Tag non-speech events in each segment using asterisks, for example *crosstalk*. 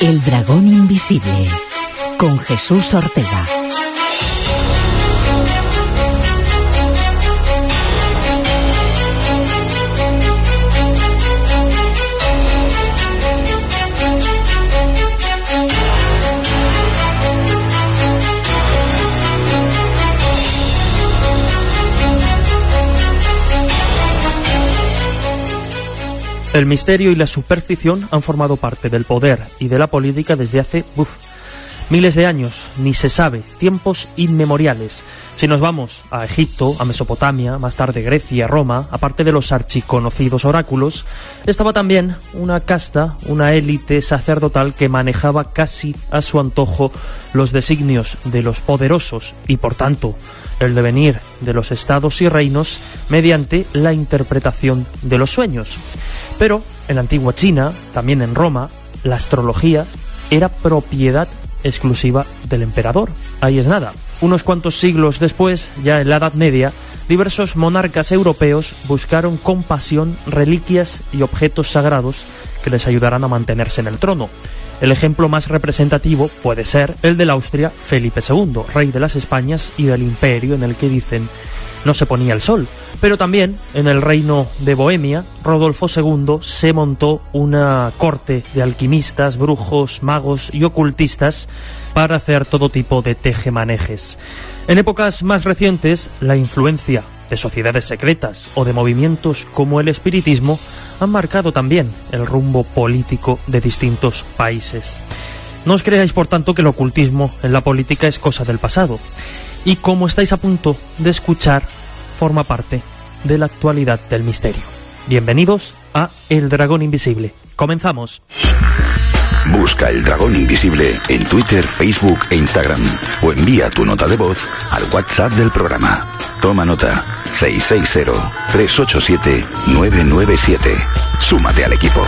El dragón invisible con Jesús Ortega. El misterio y la superstición han formado parte del poder y de la política desde hace uf, miles de años, ni se sabe, tiempos inmemoriales. Si nos vamos a Egipto, a Mesopotamia, más tarde Grecia, Roma, aparte de los archiconocidos oráculos, estaba también una casta, una élite sacerdotal que manejaba casi a su antojo los designios de los poderosos y, por tanto, el devenir de los estados y reinos mediante la interpretación de los sueños. Pero en la antigua China, también en Roma, la astrología era propiedad exclusiva del emperador. Ahí es nada. Unos cuantos siglos después, ya en la Edad Media, diversos monarcas europeos buscaron con pasión reliquias y objetos sagrados que les ayudaran a mantenerse en el trono. El ejemplo más representativo puede ser el del Austria Felipe II, rey de las Españas y del imperio en el que dicen no se ponía el sol. Pero también en el reino de Bohemia, Rodolfo II se montó una corte de alquimistas, brujos, magos y ocultistas para hacer todo tipo de tejemanejes. En épocas más recientes, la influencia de sociedades secretas o de movimientos como el espiritismo han marcado también el rumbo político de distintos países. No os creáis, por tanto, que el ocultismo en la política es cosa del pasado. Y como estáis a punto de escuchar, forma parte de la actualidad del misterio. Bienvenidos a El Dragón Invisible. Comenzamos. Busca el dragón invisible en Twitter, Facebook e Instagram o envía tu nota de voz al WhatsApp del programa. Toma nota 660-387-997. Súmate al equipo.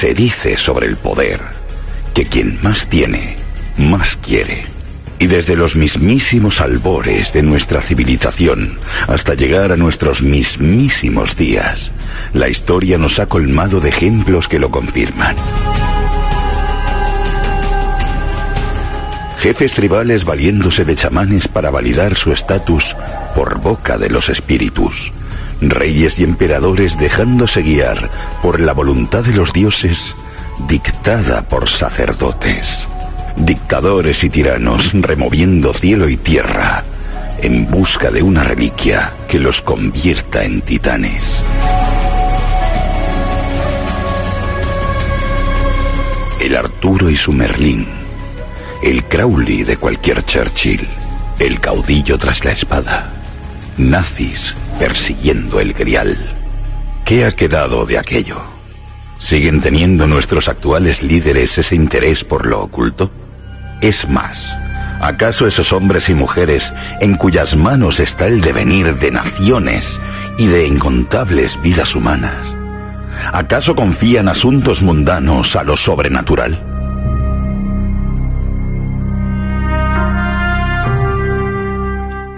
Se dice sobre el poder que quien más tiene, más quiere. Y desde los mismísimos albores de nuestra civilización hasta llegar a nuestros mismísimos días, la historia nos ha colmado de ejemplos que lo confirman. Jefes tribales valiéndose de chamanes para validar su estatus por boca de los espíritus. Reyes y emperadores dejándose guiar por la voluntad de los dioses dictada por sacerdotes. Dictadores y tiranos removiendo cielo y tierra en busca de una reliquia que los convierta en titanes. El Arturo y su Merlín, el Crowley de cualquier Churchill, el caudillo tras la espada, nazis persiguiendo el grial. ¿Qué ha quedado de aquello? ¿Siguen teniendo nuestros actuales líderes ese interés por lo oculto? Es más, ¿acaso esos hombres y mujeres en cuyas manos está el devenir de naciones y de incontables vidas humanas? ¿Acaso confían asuntos mundanos a lo sobrenatural?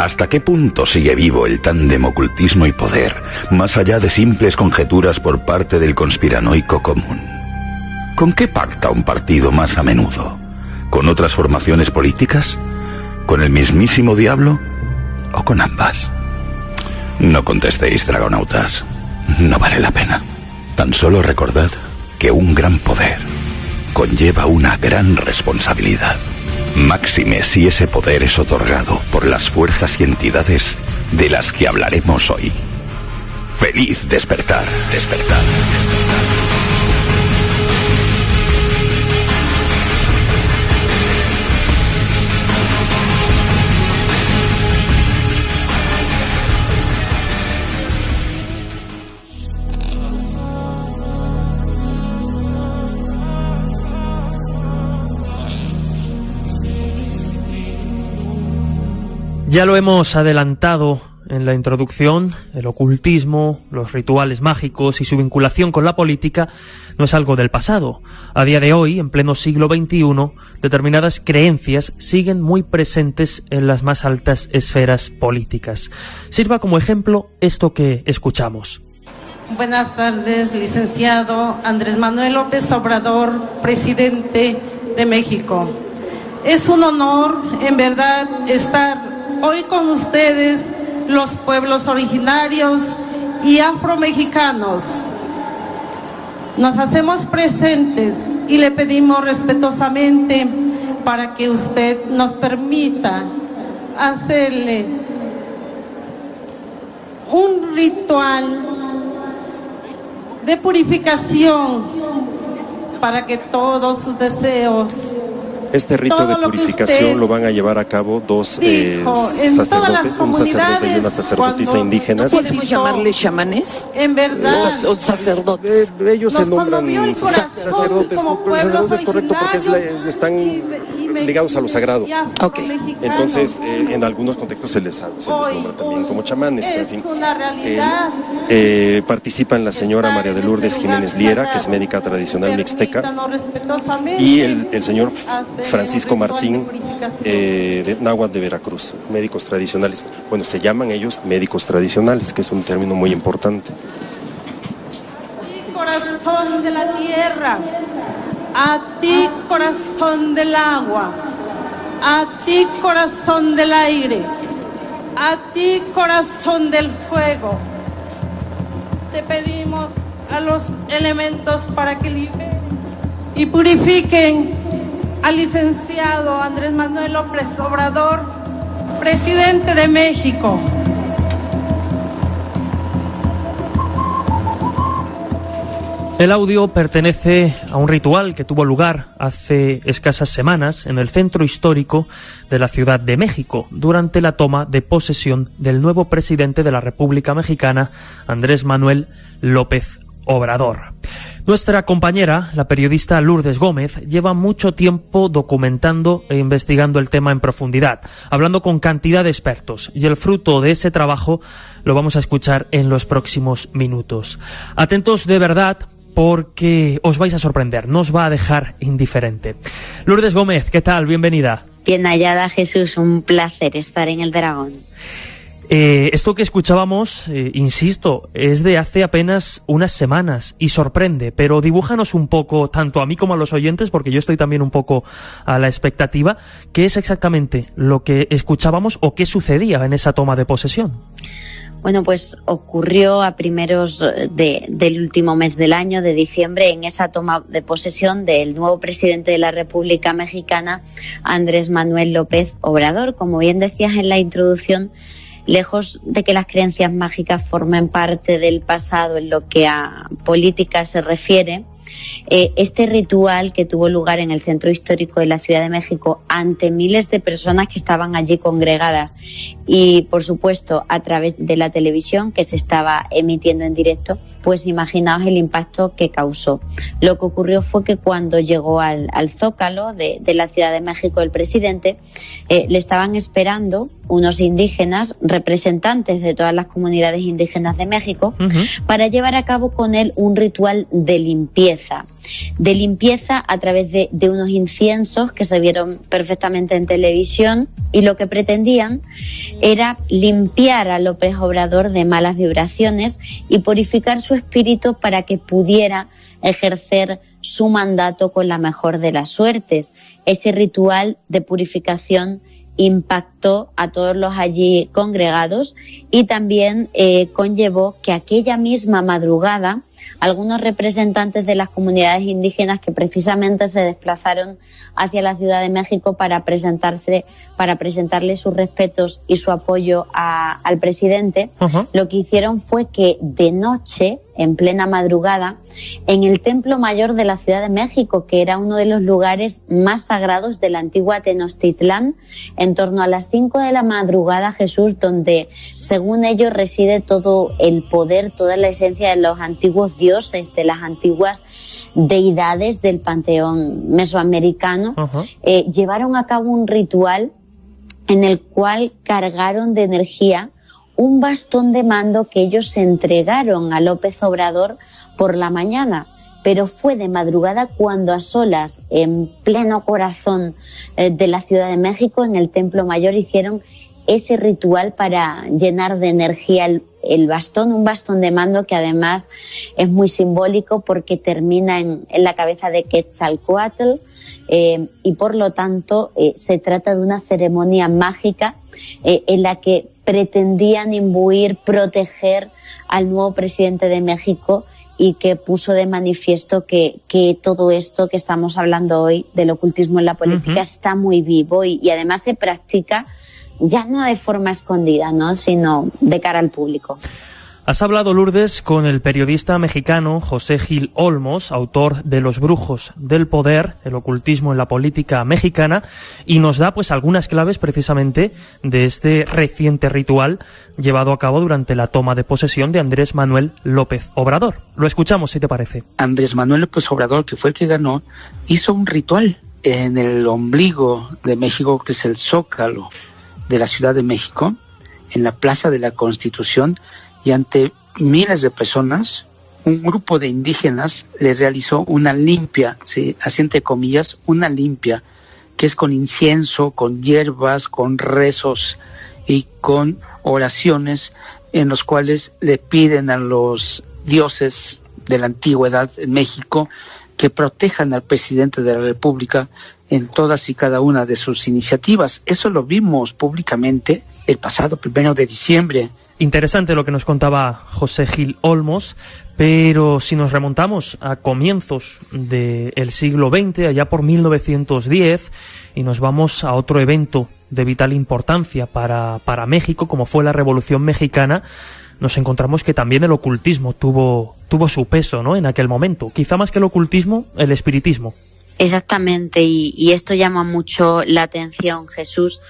¿Hasta qué punto sigue vivo el tándem ocultismo y poder, más allá de simples conjeturas por parte del conspiranoico común? ¿Con qué pacta un partido más a menudo? ¿Con otras formaciones políticas? ¿Con el mismísimo diablo? ¿O con ambas? No contestéis, dragonautas. No vale la pena. Tan solo recordad que un gran poder conlleva una gran responsabilidad. Máxime si ese poder es otorgado por las fuerzas y entidades de las que hablaremos hoy. Feliz despertar, despertar, Ya lo hemos adelantado en la introducción, el ocultismo, los rituales mágicos y su vinculación con la política no es algo del pasado. A día de hoy, en pleno siglo XXI, determinadas creencias siguen muy presentes en las más altas esferas políticas. Sirva como ejemplo esto que escuchamos. Buenas tardes, licenciado Andrés Manuel López Obrador, presidente de México. Es un honor, en verdad, estar hoy con ustedes, los pueblos originarios y afromexicanos. Nos hacemos presentes y le pedimos respetuosamente para que usted nos permita hacerle un ritual de purificación para que todos sus deseos este rito de purificación lo van a llevar a cabo dos eh, sacerdotes, un sacerdote y una sacerdotisa indígenas. ¿No podemos llamarles chamanes? En verdad. O, sacerdotes. Eh, ellos se nombran sacerdotes. Sacerdotes es correcto porque están ligados a lo sagrado. Okay. Entonces, eh, en algunos contextos se les, se les nombra también como chamanes. Pero, en fin, eh, participan la señora María de Lourdes Jiménez Liera, que es médica tradicional mixteca, y el, el señor Francisco Martín eh, de Náhuatl de Veracruz, médicos tradicionales. Bueno, se llaman ellos médicos tradicionales, que es un término muy importante. Corazón de la tierra, a ti corazón del agua, a ti corazón del aire, a ti corazón del fuego. Te pedimos a los elementos para que liberen y purifiquen al licenciado Andrés Manuel López Obrador, presidente de México. El audio pertenece a un ritual que tuvo lugar hace escasas semanas en el centro histórico de la Ciudad de México durante la toma de posesión del nuevo presidente de la República Mexicana, Andrés Manuel López Obrador. Nuestra compañera, la periodista Lourdes Gómez, lleva mucho tiempo documentando e investigando el tema en profundidad, hablando con cantidad de expertos, y el fruto de ese trabajo lo vamos a escuchar en los próximos minutos. Atentos de verdad porque os vais a sorprender, no os va a dejar indiferente. Lourdes Gómez, ¿qué tal? Bienvenida. Bien hallada, Jesús, un placer estar en el Dragón. Eh, esto que escuchábamos, eh, insisto, es de hace apenas unas semanas y sorprende, pero dibújanos un poco, tanto a mí como a los oyentes, porque yo estoy también un poco a la expectativa, qué es exactamente lo que escuchábamos o qué sucedía en esa toma de posesión. Bueno, pues ocurrió a primeros de, del último mes del año, de diciembre, en esa toma de posesión del nuevo presidente de la República Mexicana, Andrés Manuel López Obrador. Como bien decías en la introducción, lejos de que las creencias mágicas formen parte del pasado en lo que a política se refiere, eh, este ritual que tuvo lugar en el centro histórico de la Ciudad de México ante miles de personas que estaban allí congregadas y, por supuesto, a través de la televisión que se estaba emitiendo en directo, pues imaginaos el impacto que causó. Lo que ocurrió fue que cuando llegó al, Zócalo de, la Ciudad de México el presidente, eh, le estaban esperando unos indígenas, representantes de todas las comunidades indígenas de México, para llevar a cabo con él un ritual de limpieza de limpieza a través de, unos inciensos que se vieron perfectamente en televisión y lo que pretendían era limpiar a López Obrador de malas vibraciones y purificar su espíritu para que pudiera ejercer su mandato con la mejor de las suertes. Ese ritual de purificación impactó a todos los allí congregados y también eh, conllevó que aquella misma madrugada algunos representantes de las comunidades indígenas que precisamente se desplazaron hacia la Ciudad de México para presentarse, para presentarle sus respetos y su apoyo al presidente, lo que hicieron fue que de noche, en plena madrugada, en el Templo Mayor de la Ciudad de México, que era uno de los lugares más sagrados de la antigua Tenochtitlán, en torno a las 5 de la madrugada, Jesús, donde, según ellos, reside todo el poder, toda la esencia de los antiguos dioses, de las antiguas deidades del panteón mesoamericano, eh, llevaron a cabo un ritual en el cual cargaron de energía un bastón de mando que ellos entregaron a López Obrador por la mañana pero fue de madrugada cuando a solas, en pleno corazón eh, de la Ciudad de México, en el Templo Mayor, hicieron ese ritual para llenar de energía el, bastón, un bastón de mando que además es muy simbólico porque termina en, la cabeza de Quetzalcoatl eh, y por lo tanto eh, se trata de una ceremonia mágica en la que pretendían imbuir, proteger al nuevo presidente de México y que puso de manifiesto que, que, todo esto que estamos hablando hoy del ocultismo en la política está muy vivo y, y, además se practica ya no de forma escondida, ¿no? sino de cara al público. Has hablado, Lourdes, con el periodista mexicano José Gil Olmos, autor de Los Brujos del Poder, el ocultismo en la política mexicana, y nos da pues algunas claves precisamente de este reciente ritual llevado a cabo durante la toma de posesión de Andrés Manuel López Obrador. Lo escuchamos, si te parece. Andrés Manuel López Obrador, que fue el que ganó, hizo un ritual en el ombligo de México, que es el Zócalo de la Ciudad de México, en la Plaza de la Constitución, y ante miles de personas, un grupo de indígenas le realizó una limpia, ¿sí? así entre comillas, una limpia, que es con incienso, con hierbas, con rezos y con oraciones en los cuales le piden a los dioses de la antigüedad en México que protejan al presidente de la República en todas y cada una de sus iniciativas. Eso lo vimos públicamente el pasado primero de diciembre Interesante lo que nos contaba José Gil Olmos, pero si nos remontamos a comienzos del siglo XX, allá por 1910, y nos vamos a otro evento de vital importancia para, para México, como fue la Revolución Mexicana, nos encontramos que también el ocultismo tuvo, tuvo su peso ¿no? en aquel momento. Quizá más que el ocultismo, el espiritismo. Exactamente, y, esto llama mucho la atención, Jesús,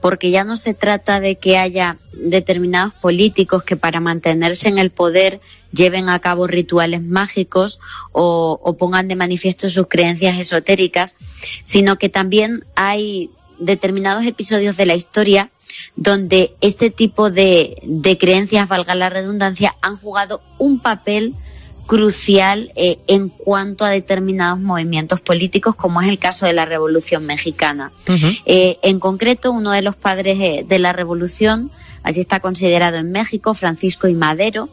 porque ya no se trata de que haya determinados políticos que para mantenerse en el poder lleven a cabo rituales mágicos o, o pongan de manifiesto sus creencias esotéricas, sino que también hay determinados episodios de la historia donde este tipo de, de creencias, valga la redundancia, han jugado un papel crucial eh, en cuanto a determinados movimientos políticos, como es el caso de la Revolución Mexicana. Eh, en concreto, uno de los padres eh, de la Revolución, así está considerado en México, Francisco y Madero,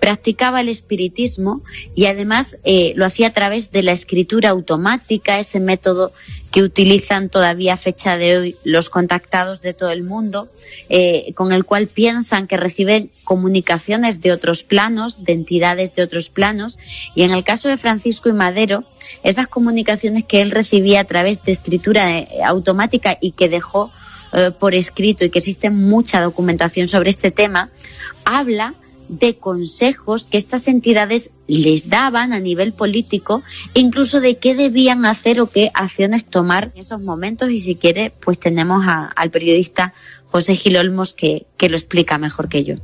practicaba el espiritismo y además lo hacía a través de la escritura automática, ese método que utilizan todavía a fecha de hoy los contactados de todo el mundo, eh, con el cual piensan que reciben comunicaciones de otros planos, de entidades de otros planos, y en el caso de Francisco y Madero, esas comunicaciones que él recibía a través de escritura eh, automática y que dejó eh, por escrito y que existe mucha documentación sobre este tema, habla de consejos que estas entidades les daban a nivel político, incluso de qué debían hacer o qué acciones tomar en esos momentos. Y si quiere, pues tenemos al periodista José Gil Olmos que, que, lo explica mejor que yo.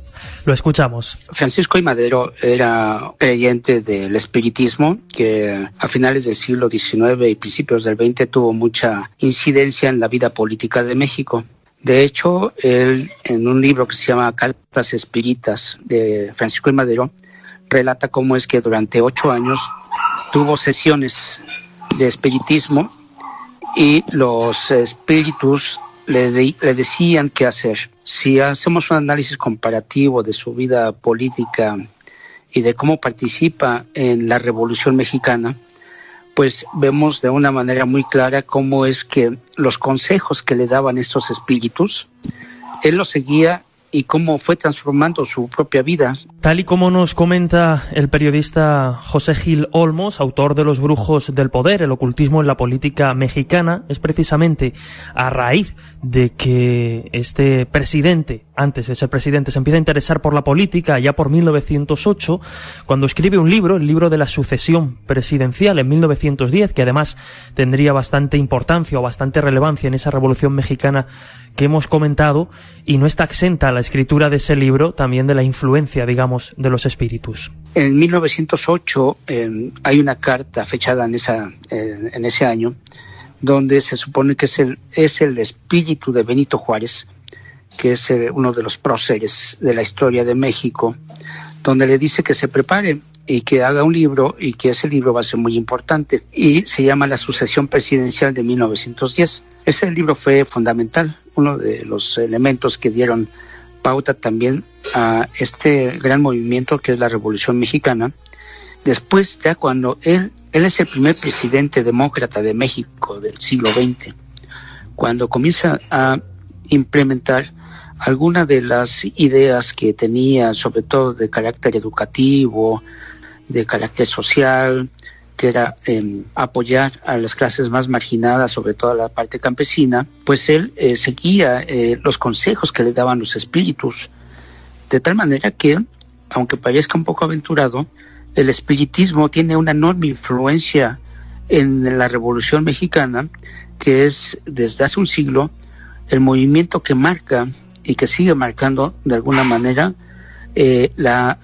Lo escuchamos. Francisco y Madero era creyente del espiritismo que a finales del siglo XIX y principios del XX tuvo mucha incidencia en la vida política de México. De hecho, él en un libro que se llama Cartas Espíritas de Francisco de Madero, relata cómo es que durante ocho años tuvo sesiones de espiritismo y los espíritus le, le, decían qué hacer. Si hacemos un análisis comparativo de su vida política y de cómo participa en la Revolución Mexicana, pues vemos de una manera muy clara cómo es que los consejos que le daban estos espíritus, él los seguía y cómo fue transformando su propia vida. Tal y como nos comenta el periodista José Gil Olmos, autor de Los Brujos del Poder, el ocultismo en la política mexicana, es precisamente a raíz de que este presidente, antes de ser presidente, se empieza a interesar por la política, ya por 1908, cuando escribe un libro, el libro de la sucesión presidencial en 1910, que además tendría bastante importancia o bastante relevancia en esa revolución mexicana que hemos comentado y no está exenta la escritura de ese libro también de la influencia, digamos, de los espíritus. En 1908 eh, hay una carta fechada en, esa, en ese año donde se supone que es el, es el espíritu de Benito Juárez que es eh, uno de los próceres de la historia de México, donde le dice que se prepare y que haga un libro y que ese libro va a ser muy importante y se llama La sucesión presidencial de 1910. Ese libro fue fundamental, uno de los elementos que dieron pauta también a este gran movimiento que es la Revolución Mexicana. Después, ya cuando él, él es el primer presidente demócrata de México del siglo XX, cuando comienza a implementar algunas de las ideas que tenía, sobre todo de carácter educativo, de carácter social, que era em, apoyar a las clases más marginadas, sobre todo a la parte campesina, pues él eh, seguía eh, los consejos que le daban los espíritus, de tal manera que, aunque parezca un poco aventurado, el espiritismo tiene una enorme influencia en la Revolución Mexicana, que es desde hace un siglo el movimiento que marca y que sigue marcando de alguna manera eh, la,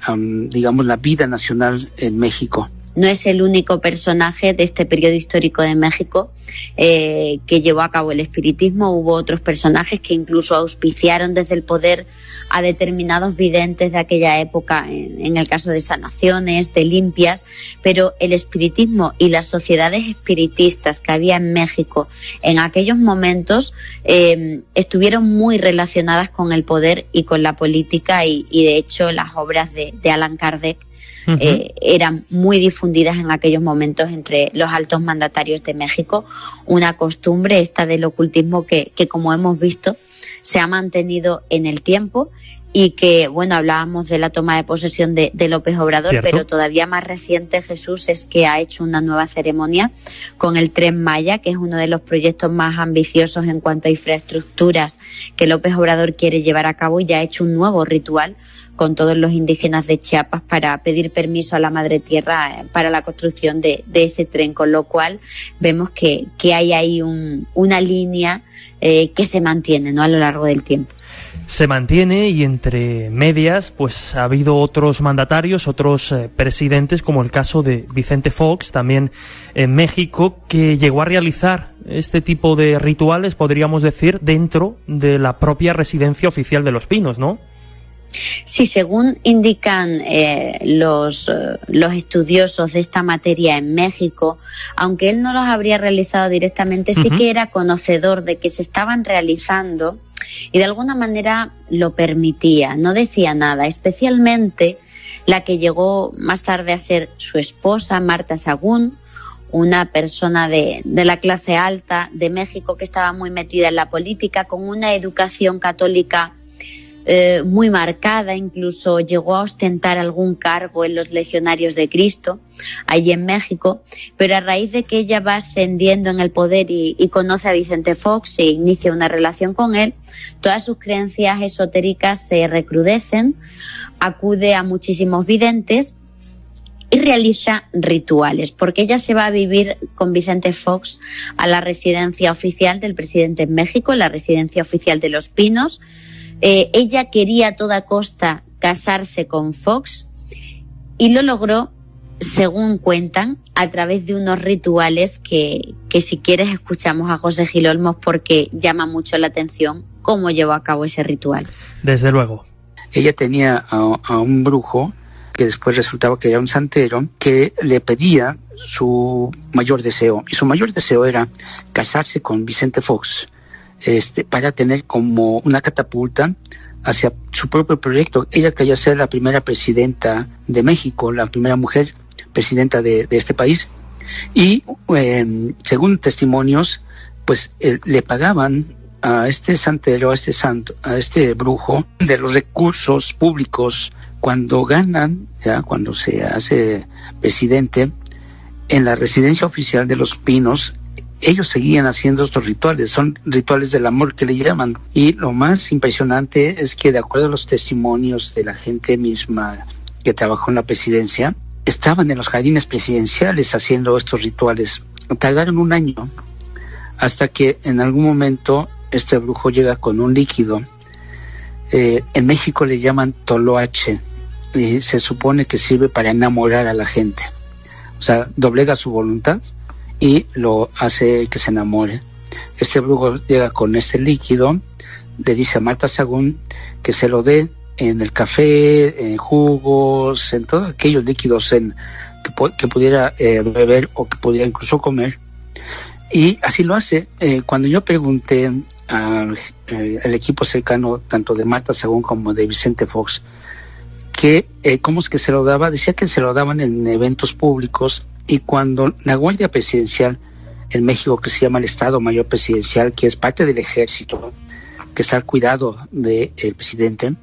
digamos, la vida nacional en México no es el único personaje de este periodo histórico de México eh, que llevó a cabo el espiritismo. Hubo otros personajes que incluso auspiciaron desde el poder a determinados videntes de aquella época, en, el caso de sanaciones, de limpias, pero el espiritismo y las sociedades espiritistas que había en México en aquellos momentos eh, estuvieron muy relacionadas con el poder y con la política y, de hecho las obras de, de Alan Kardec eh, eran muy difundidas en aquellos momentos entre los altos mandatarios de México. Una costumbre esta del ocultismo que, que como hemos visto, se ha mantenido en el tiempo y que, bueno, hablábamos de la toma de posesión de, López Obrador, pero todavía más reciente Jesús es que ha hecho una nueva ceremonia con el Tren Maya, que es uno de los proyectos más ambiciosos en cuanto a infraestructuras que López Obrador quiere llevar a cabo y ya ha hecho un nuevo ritual con todos los indígenas de Chiapas para pedir permiso a la Madre Tierra eh, para la construcción de, ese tren, con lo cual vemos que, hay ahí una línea eh, que se mantiene ¿no? a lo largo del tiempo se mantiene y entre medias pues ha habido otros mandatarios, otros eh, presidentes como el caso de Vicente Fox también en México que llegó a realizar este tipo de rituales, podríamos decir, dentro de la propia residencia oficial de Los Pinos, ¿no? Sí, según indican eh, los, eh, los estudiosos de esta materia en México, aunque él no los habría realizado directamente, sí que era conocedor de que se estaban realizando y de alguna manera lo permitía, no decía nada, especialmente la que llegó más tarde a ser su esposa, Marta Sagún, una persona de, de, la clase alta de México que estaba muy metida en la política, con una educación católica eh, muy marcada, incluso llegó a ostentar algún cargo en los legionarios de Cristo, allí en México, pero a raíz de que ella va ascendiendo en el poder y, conoce a Vicente Fox e inicia una relación con él, todas sus creencias esotéricas se recrudecen, acude a muchísimos videntes y realiza rituales, porque ella se va a vivir con Vicente Fox a la residencia oficial del presidente en México, la residencia oficial de Los Pinos, eh, ella quería a toda costa casarse con Fox y lo logró, según cuentan, a través de unos rituales que, que si quieres escuchamos a José Gil Olmos porque llama mucho la atención cómo llevó a cabo ese ritual. Desde luego. Ella tenía a, un brujo que después resultaba que era un santero, que le pedía su mayor deseo. Y su mayor deseo era casarse con Vicente Fox este, para tener como una catapulta hacia su propio proyecto. Ella quería ser la primera presidenta de México, la primera mujer presidenta de, este país. Y em, según testimonios, pues le pagaban a este santero, a este santo, a este brujo de los recursos públicos cuando ganan, ya cuando se hace presidente, en la residencia oficial de los Pinos ellos seguían haciendo estos rituales, son rituales del amor que le llaman. Y lo más impresionante es que de acuerdo a los testimonios de la gente misma que trabajó en la presidencia, estaban en los jardines presidenciales haciendo estos rituales. Tardaron un año hasta que en algún momento este brujo llega con un líquido. Eh, en México le llaman toloache y se supone que sirve para enamorar a la gente. O sea, doblega su voluntad y lo hace que se enamore. Este brujo llega con este líquido, le dice a Marta Sagún que se lo dé en el café, en jugos, en todos aquellos líquidos en, que, pudiera eh, beber o que pudiera incluso comer. Y así lo hace. Eh, cuando yo pregunté al equipo cercano, tanto de Marta Sagún como de Vicente Fox, que cómo es que se lo daba, decía que se lo daban en eventos públicos y cuando la Guardia Presidencial en México, que se llama el Estado Mayor Presidencial, que es parte del ejército, que está al cuidado del presidente,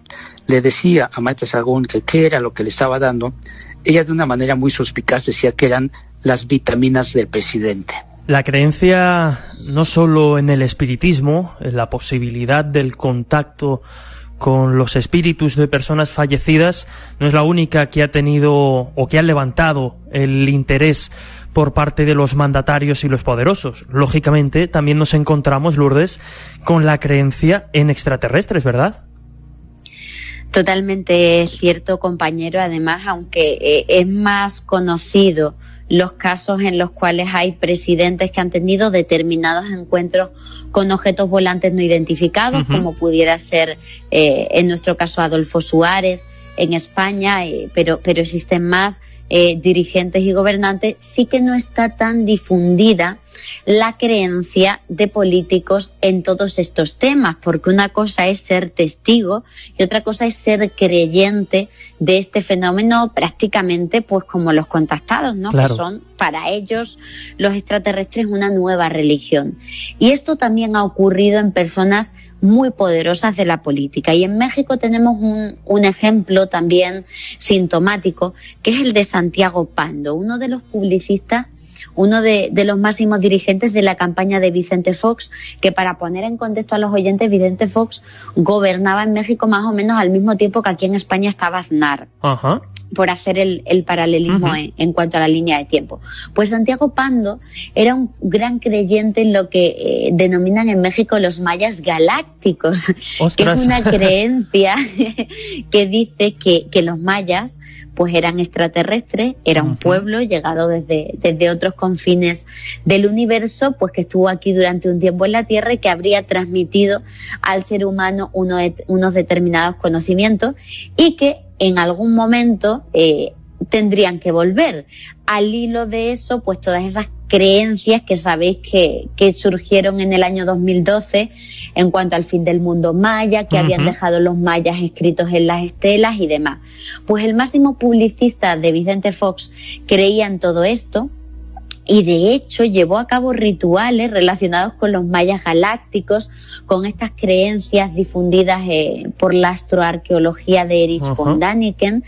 le decía a Marta Sagún que qué era lo que le estaba dando, ella de una manera muy suspicaz decía que eran las vitaminas del presidente. La creencia no solo en el espiritismo, en la posibilidad del contacto con los espíritus de personas fallecidas, no es la única que ha tenido o que ha levantado el interés por parte de los mandatarios y los poderosos. Lógicamente, también nos encontramos, Lourdes, con la creencia en extraterrestres, ¿verdad? Totalmente cierto, compañero. Además, aunque eh, es más conocido los casos en los cuales hay presidentes que han tenido determinados encuentros con objetos volantes no identificados, como pudiera ser eh, en nuestro caso Adolfo Suárez en España, eh, pero, pero existen más eh, dirigentes y gobernantes, sí que no está tan difundida la creencia de políticos en todos estos temas, porque una cosa es ser testigo y otra cosa es ser creyente de este fenómeno prácticamente pues como los contactados, ¿no? Que son para ellos los extraterrestres una nueva religión. Y esto también ha ocurrido en personas muy poderosas de la política. Y en México tenemos un, un, ejemplo también sintomático, que es el de Santiago Pando, uno de los publicistas uno de, de, los máximos dirigentes de la campaña de Vicente Fox, que para poner en contexto a los oyentes, Vicente Fox gobernaba en México más o menos al mismo tiempo que aquí en España estaba Aznar. Por hacer el, el paralelismo en, en, cuanto a la línea de tiempo. Pues Santiago Pando era un gran creyente en lo que eh, denominan en México los mayas galácticos, que es una *laughs* creencia que dice que, que los mayas pues eran extraterrestres, era un pueblo llegado desde, desde otros confines del universo, pues que estuvo aquí durante un tiempo en la Tierra y que habría transmitido al ser humano unos determinados conocimientos y que en algún momento eh, tendrían que volver. Al hilo de eso, pues todas esas creencias que sabéis que, que surgieron en el año 2012 en cuanto al fin del mundo maya, que habían dejado los mayas escritos en las estelas y demás. Pues el máximo publicista de Vicente Fox creía en todo esto, y de hecho llevó a cabo rituales relacionados con los mayas galácticos, con estas creencias difundidas eh, por la astroarqueología de Erich von Daniken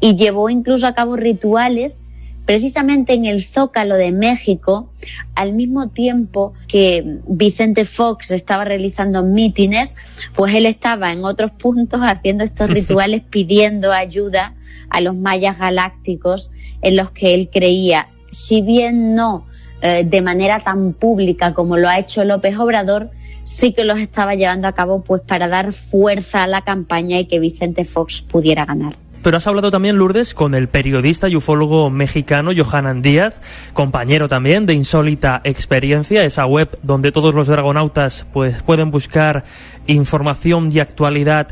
y llevó incluso a cabo rituales precisamente en el Zócalo de México, al mismo tiempo que Vicente Fox estaba realizando mítines, pues él estaba en otros puntos haciendo estos *laughs* rituales pidiendo ayuda a los mayas galácticos en los que él creía. Si bien no eh, de manera tan pública como lo ha hecho López Obrador, sí que los estaba llevando a cabo pues para dar fuerza a la campaña y que Vicente Fox pudiera ganar. Pero has hablado también, Lourdes, con el periodista y ufólogo mexicano Johanan Díaz, compañero también de Insólita Experiencia, esa web donde todos los dragonautas pues, pueden buscar información y actualidad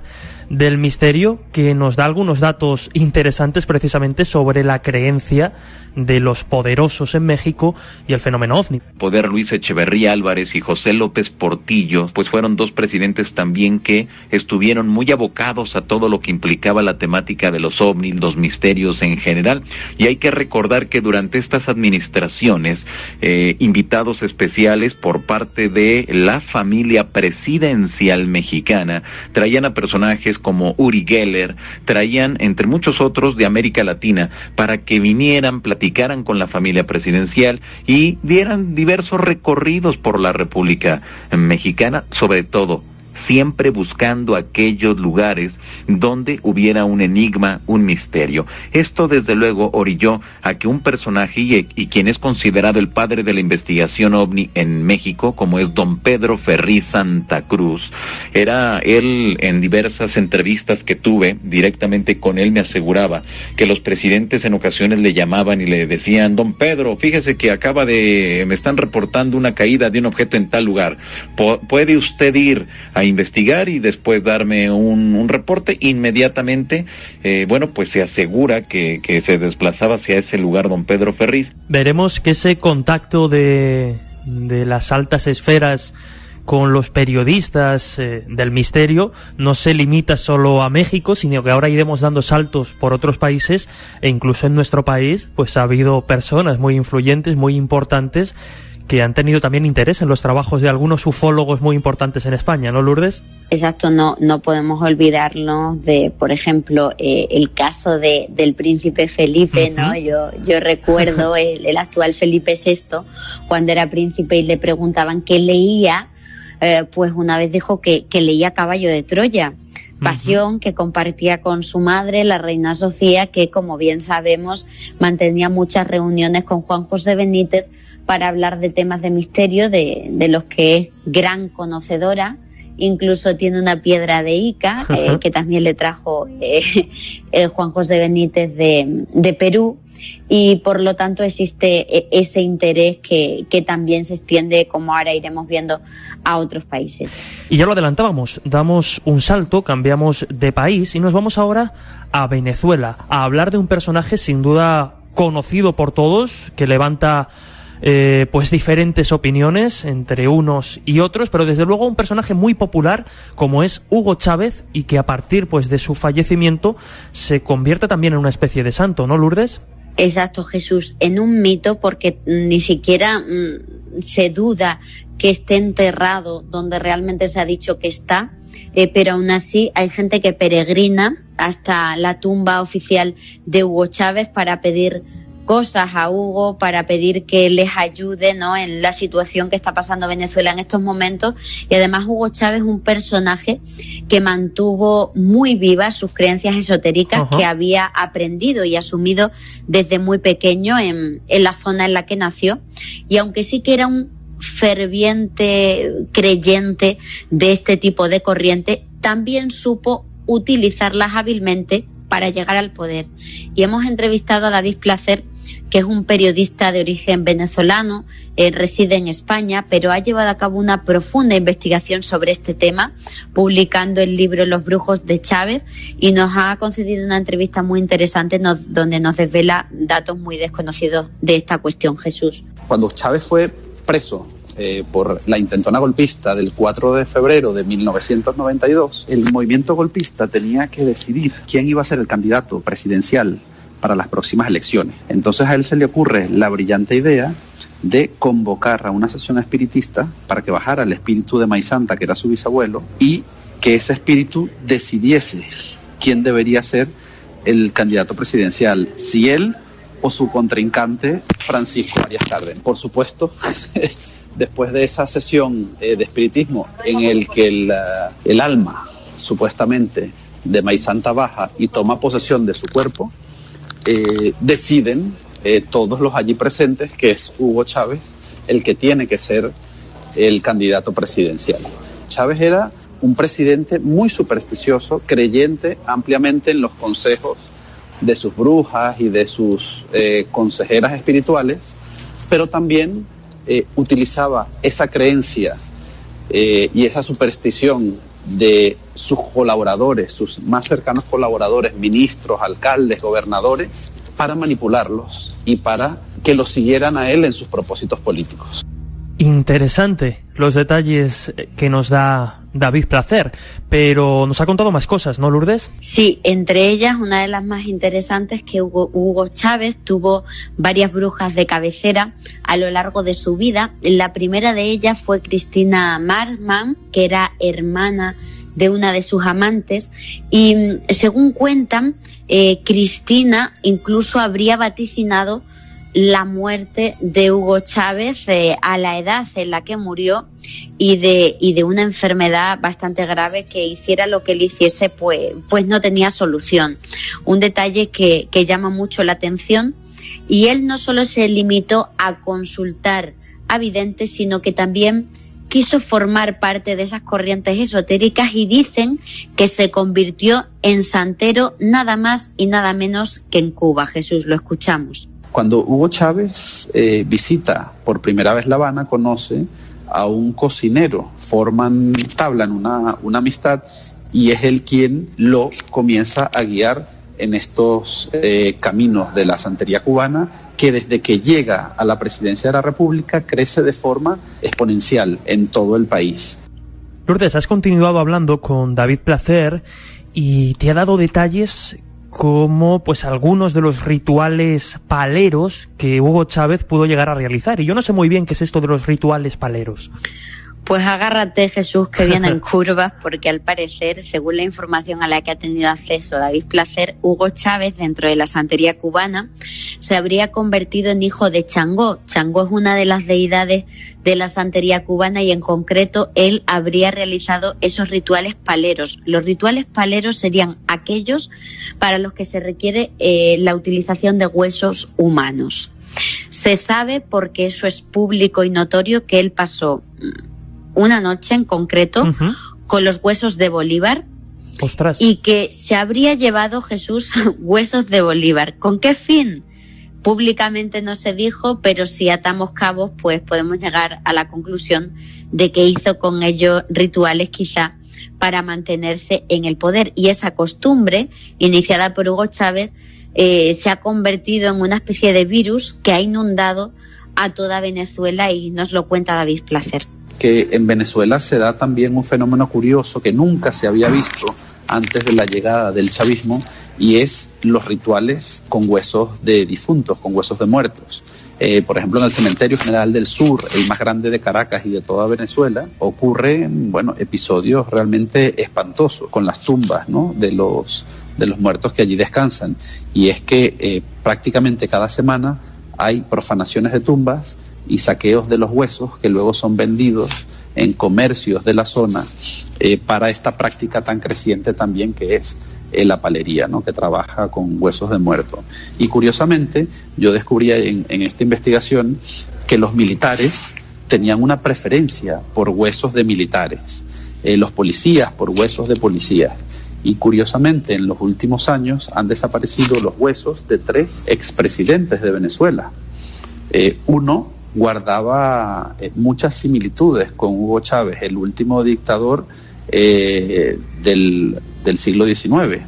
del misterio que nos da algunos datos interesantes precisamente sobre la creencia de los poderosos en México y el fenómeno ovni. Poder Luis Echeverría Álvarez y José López Portillo, pues fueron dos presidentes también que estuvieron muy abocados a todo lo que implicaba la temática de los ovnis, los misterios en general. Y hay que recordar que durante estas administraciones, eh, invitados especiales por parte de la familia presidencial mexicana traían a personajes como Uri Geller, traían entre muchos otros de América Latina para que vinieran, platicaran con la familia presidencial y dieran diversos recorridos por la República Mexicana, sobre todo siempre buscando aquellos lugares donde hubiera un enigma, un misterio. Esto desde luego orilló a que un personaje y, quien es considerado el padre de la investigación ovni en México, como es don Pedro Ferri Santa Cruz, era él en diversas entrevistas que tuve directamente con él me aseguraba que los presidentes en ocasiones le llamaban y le decían, don Pedro, fíjese que acaba de, me están reportando una caída de un objeto en tal lugar, ¿puede usted ir a investigar y después darme un, un reporte. Inmediatamente, eh, bueno, pues se asegura que, que se desplazaba hacia ese lugar don Pedro Ferriz. Veremos que ese contacto de, de las altas esferas con los periodistas eh, del misterio no se limita solo a México, sino que ahora iremos dando saltos por otros países e incluso en nuestro país pues ha habido personas muy influyentes, muy importantes que han tenido también interés en los trabajos de algunos ufólogos muy importantes en España, ¿no, Lourdes? Exacto, no, no podemos olvidarnos de, por ejemplo, eh, el caso de, del príncipe Felipe, uh -huh. ¿no? Yo, yo recuerdo *laughs* el, el, actual Felipe VI, cuando era príncipe y le preguntaban qué leía, eh, pues una vez dijo que, que leía Caballo de Troya pasión que compartía con su madre, la reina Sofía, que como bien sabemos mantenía muchas reuniones con Juan José Benítez para hablar de temas de misterio, de, de los que es gran conocedora. Incluso tiene una piedra de Ica, eh, que también le trajo eh, *laughs* eh, Juan José Benítez de, de, Perú. Y por lo tanto existe e, ese interés que, que también se extiende, como ahora iremos viendo, a otros países. Y ya lo adelantábamos, damos un salto, cambiamos de país y nos vamos ahora a Venezuela, a hablar de un personaje sin duda conocido por todos, que levanta eh, pues diferentes opiniones entre unos y otros, pero desde luego un personaje muy popular como es Hugo Chávez y que a partir pues de su fallecimiento se convierte también en una especie de santo, ¿no, Lourdes? Exacto, Jesús, en un mito porque ni siquiera mmm, se duda que esté enterrado donde realmente se ha dicho que está, eh, pero aún así hay gente que peregrina hasta la tumba oficial de Hugo Chávez para pedir cosas a Hugo para pedir que les ayude ¿no? en la situación que está pasando Venezuela en estos momentos. Y además Hugo Chávez es un personaje que mantuvo muy vivas sus creencias esotéricas que había aprendido y asumido desde muy pequeño en, en la zona en la que nació. Y aunque sí que era un ferviente creyente de este tipo de corriente, también supo utilizarlas hábilmente para llegar al poder. Y hemos entrevistado a David Placer, que es un periodista de origen venezolano, eh, reside en España, pero ha llevado a cabo una profunda investigación sobre este tema, publicando el libro Los Brujos de Chávez, y nos ha concedido una entrevista muy interesante donde nos desvela datos muy desconocidos de esta cuestión, Jesús. Cuando Chávez fue preso eh, por la intentona golpista del 4 de febrero de 1992, el movimiento golpista tenía que decidir quién iba a ser el candidato presidencial para las próximas elecciones. Entonces a él se le ocurre la brillante idea de convocar a una sesión espiritista para que bajara el espíritu de Maizanta, que era su bisabuelo, y que ese espíritu decidiese quién debería ser el candidato presidencial, si él o su contrincante Francisco Arias Cárdenas. Por supuesto, *laughs* después de esa sesión eh, de espiritismo en el que el, uh, el alma supuestamente de Maizanta baja y toma posesión de su cuerpo, eh, deciden eh, todos los allí presentes que es Hugo Chávez el que tiene que ser el candidato presidencial. Chávez era un presidente muy supersticioso, creyente ampliamente en los consejos de sus brujas y de sus eh, consejeras espirituales, pero también utilizaba esa creencia y esa superstición de sus colaboradores, sus más cercanos colaboradores, ministros, alcaldes, gobernadores, para manipularlos y para que los siguieran a él en sus propósitos políticos. Interesante los detalles que nos da David Placer, pero nos ha contado más cosas, ¿no, Lourdes? Sí, entre ellas una de las más interesantes que Hugo, Hugo, Chávez tuvo varias brujas de cabecera a lo largo de su vida. La primera de ellas fue Cristina Marsman, que era hermana de una de sus amantes y según cuentan, eh, Cristina incluso habría vaticinado la muerte de Hugo Chávez eh, a la edad en la que murió y de, y de una enfermedad bastante grave que hiciera lo que él hiciese, pues, pues no tenía solución. Un detalle que, que llama mucho la atención y él no solo se limitó a consultar a videntes, sino que también quiso formar parte de esas corrientes esotéricas y dicen que se convirtió en santero nada más y nada menos que en Cuba. Jesús, lo escuchamos. Cuando Hugo Chávez eh, visita por primera vez La Habana, conoce a un cocinero, forman, tablan una, una amistad y es él quien lo comienza a guiar en estos eh, caminos de la santería cubana que desde que llega a la presidencia de la República crece de forma exponencial en todo el país. Lourdes, has continuado hablando con David Placer y te ha dado detalles como pues algunos de los rituales paleros que Hugo Chávez pudo llegar a realizar. Y yo no sé muy bien qué es esto de los rituales paleros. Pues agárrate, Jesús, que viene en *laughs* curvas, porque al parecer, según la información a la que ha tenido acceso David Placer, Hugo Chávez, dentro de la santería cubana, se habría convertido en hijo de Changó. Changó es una de las deidades de la santería cubana y en concreto él habría realizado esos rituales paleros. Los rituales paleros serían aquellos para los que se requiere eh, la utilización de huesos humanos. Se sabe, porque eso es público y notorio, que él pasó una noche en concreto con los huesos de Bolívar. Y que se habría llevado Jesús *laughs* huesos de Bolívar. ¿Con qué fin? Públicamente no se dijo, pero si atamos cabos, pues podemos llegar a la conclusión de que hizo con ellos rituales quizá para mantenerse en el poder. Y esa costumbre, iniciada por Hugo Chávez, eh, se ha convertido en una especie de virus que ha inundado a toda Venezuela y nos lo cuenta David Placer que en Venezuela se da también un fenómeno curioso que nunca se había visto antes de la llegada del chavismo y es los rituales con huesos de difuntos, con huesos de muertos. Eh, por ejemplo, en el Cementerio General del Sur, el más grande de Caracas y de toda Venezuela, ocurren bueno, episodios realmente espantosos con las tumbas ¿no? de, los, de los muertos que allí descansan. Y es que eh, prácticamente cada semana hay profanaciones de tumbas, y saqueos de los huesos que luego son vendidos en comercios de la zona eh, para esta práctica tan creciente también que es eh, la palería, ¿no? que trabaja con huesos de muerto. Y curiosamente, yo descubrí en, esta investigación que los militares tenían una preferencia por huesos de militares, eh, los policías por huesos de policías. Y curiosamente, en los últimos años han desaparecido los huesos de tres expresidentes de Venezuela. uno guardaba eh, muchas similitudes con Hugo Chávez, el último dictador eh, del, siglo XIX,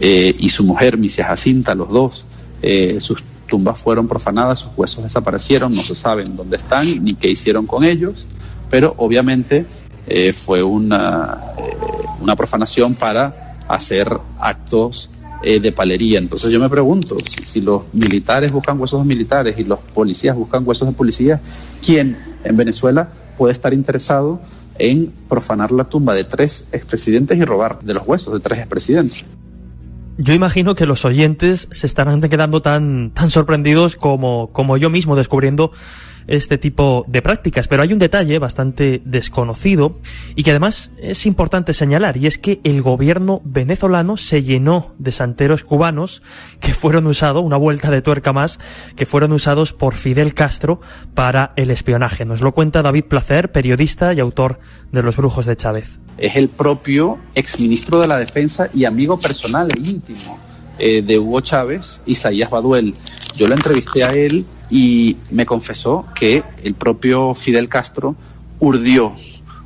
eh, y su mujer, Misia Jacinta, los dos. sus tumbas fueron profanadas, sus huesos desaparecieron, no se saben dónde están ni qué hicieron con ellos, pero obviamente fue una, una profanación para hacer actos eh, de palería. Entonces yo me pregunto, si, los militares buscan huesos de militares y los policías buscan huesos de policías, ¿quién en Venezuela puede estar interesado en profanar la tumba de tres expresidentes y robar de los huesos de tres expresidentes? Yo imagino que los oyentes se estarán quedando tan, tan sorprendidos como, como yo mismo descubriendo este tipo de prácticas. Pero hay un detalle bastante desconocido y que además es importante señalar y es que el gobierno venezolano se llenó de santeros cubanos que fueron usados, una vuelta de tuerca más, que fueron usados por Fidel Castro para el espionaje. Nos lo cuenta David Placer, periodista y autor de Los Brujos de Chávez. Es el propio exministro de la Defensa y amigo personal e íntimo eh, de Hugo Chávez, Isaías Baduel. Yo lo entrevisté a él y me confesó que el propio Fidel Castro urdió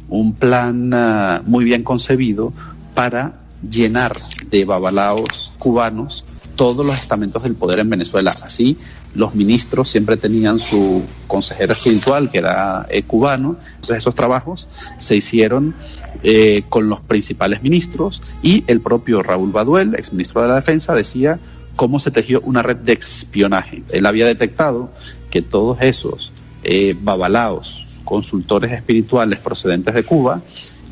un plan ah, muy bien concebido para llenar de babalaos cubanos todos los estamentos del poder en Venezuela. Así, los ministros siempre tenían su consejero espiritual, que era eh, cubano. Entonces, esos trabajos se hicieron eh, con los principales ministros y el propio Raúl Baduel, exministro de la Defensa, decía cómo se tejió una red de espionaje. Él había detectado que todos esos eh, babalaos, consultores espirituales procedentes de Cuba,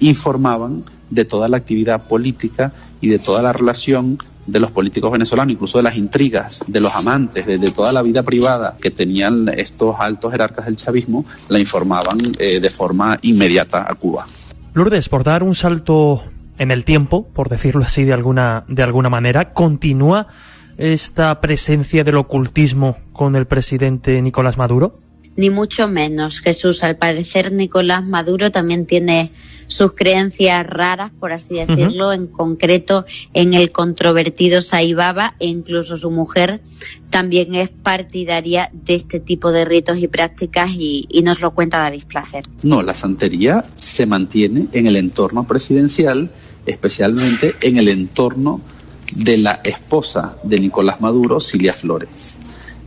informaban de toda la actividad política y de toda la relación de los políticos venezolanos, incluso de las intrigas, de los amantes, de, toda la vida privada que tenían estos altos jerarcas del chavismo, la informaban eh, de forma inmediata a Cuba. Lourdes, por dar un salto en el tiempo, por decirlo así de alguna, de alguna manera, continúa esta presencia del ocultismo con el presidente Nicolás Maduro? Ni mucho menos. Jesús, al parecer Nicolás Maduro también tiene sus creencias raras, por así decirlo, en concreto en el controvertido Saibaba e incluso su mujer también es partidaria de este tipo de ritos y prácticas y, y nos lo cuenta David Placer. No, la santería se mantiene en el entorno presidencial, especialmente en el entorno de la esposa de Nicolás Maduro, Cilia Flores,